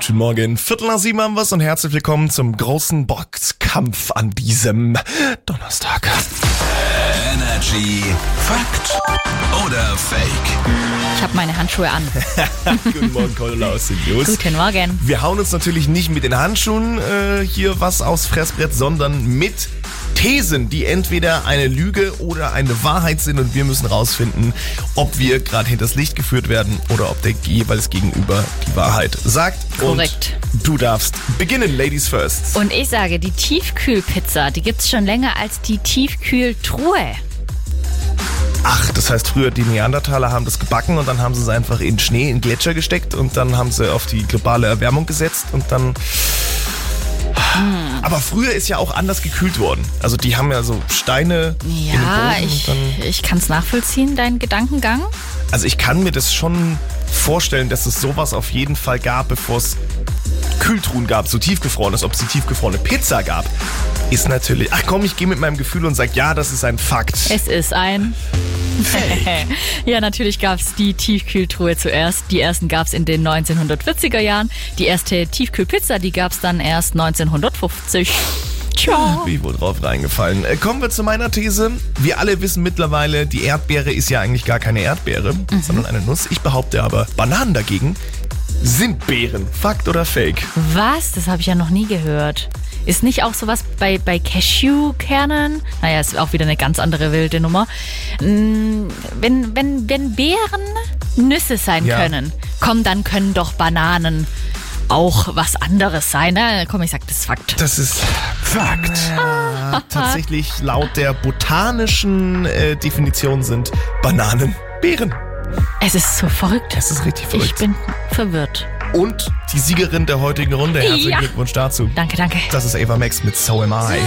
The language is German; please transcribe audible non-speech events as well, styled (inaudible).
Guten Morgen, Viertel nach sieben haben wir's und herzlich willkommen zum großen Boxkampf an diesem Donnerstag. Energy Fakt oder Fake? Ich habe meine Handschuhe an. (laughs) Guten Morgen, Cordula aus den News. Guten Morgen. Wir hauen uns natürlich nicht mit den Handschuhen äh, hier was aufs Fressbrett, sondern mit Thesen, die entweder eine Lüge oder eine Wahrheit sind und wir müssen rausfinden, ob wir gerade hinters Licht geführt werden oder ob der jeweils Gegenüber die Wahrheit sagt. Korrekt. Und du darfst beginnen, Ladies first. Und ich sage, die Tiefkühlpizza, die gibt's schon länger als die Tiefkühltruhe. Ach, das heißt, früher die Neandertaler haben das gebacken und dann haben sie es einfach in Schnee, in Gletscher gesteckt und dann haben sie auf die globale Erwärmung gesetzt und dann. Aber früher ist ja auch anders gekühlt worden. Also die haben ja so Steine. in den Ja, ich, ich kann es nachvollziehen, deinen Gedankengang. also ich kann mir das schon vorstellen, dass es sowas auf jeden Fall gab, bevor es Kühltruhen gab, so tiefgefrorenes. Ob es die tiefgefrorene Pizza gab, ist natürlich. Ach komm, ich gehe mit meinem Gefühl und sag, ja, das ist ein Fakt. Es ist ein. (laughs) ja, natürlich gab's die Tiefkühltruhe zuerst. Die ersten gab's in den 1940er Jahren. Die erste Tiefkühlpizza, die gab's dann erst 1950. Tja. Bin ich wohl drauf reingefallen. Äh, kommen wir zu meiner These. Wir alle wissen mittlerweile, die Erdbeere ist ja eigentlich gar keine Erdbeere, sondern eine Nuss. Ich behaupte aber, Bananen dagegen sind Beeren. Fakt oder Fake? Was? Das habe ich ja noch nie gehört. Ist nicht auch sowas bei, bei Cashewkernen? Naja, ist auch wieder eine ganz andere wilde Nummer. Mm, Wenn, wenn, wenn Beeren Nüsse sein Ja. können, komm, dann können doch Bananen auch was anderes sein. Ne? Komm, ich sag das ist Fakt. Das ist Fakt. ja, (laughs) tatsächlich laut der botanischen äh, Definition sind Bananen Beeren. Es ist so verrückt. Das ist richtig verrückt. Ich bin verwirrt. Und die Siegerin der heutigen Runde. Herzlichen Ja. Glückwunsch dazu. Danke, danke. Das ist Ava Max mit So Am I. Do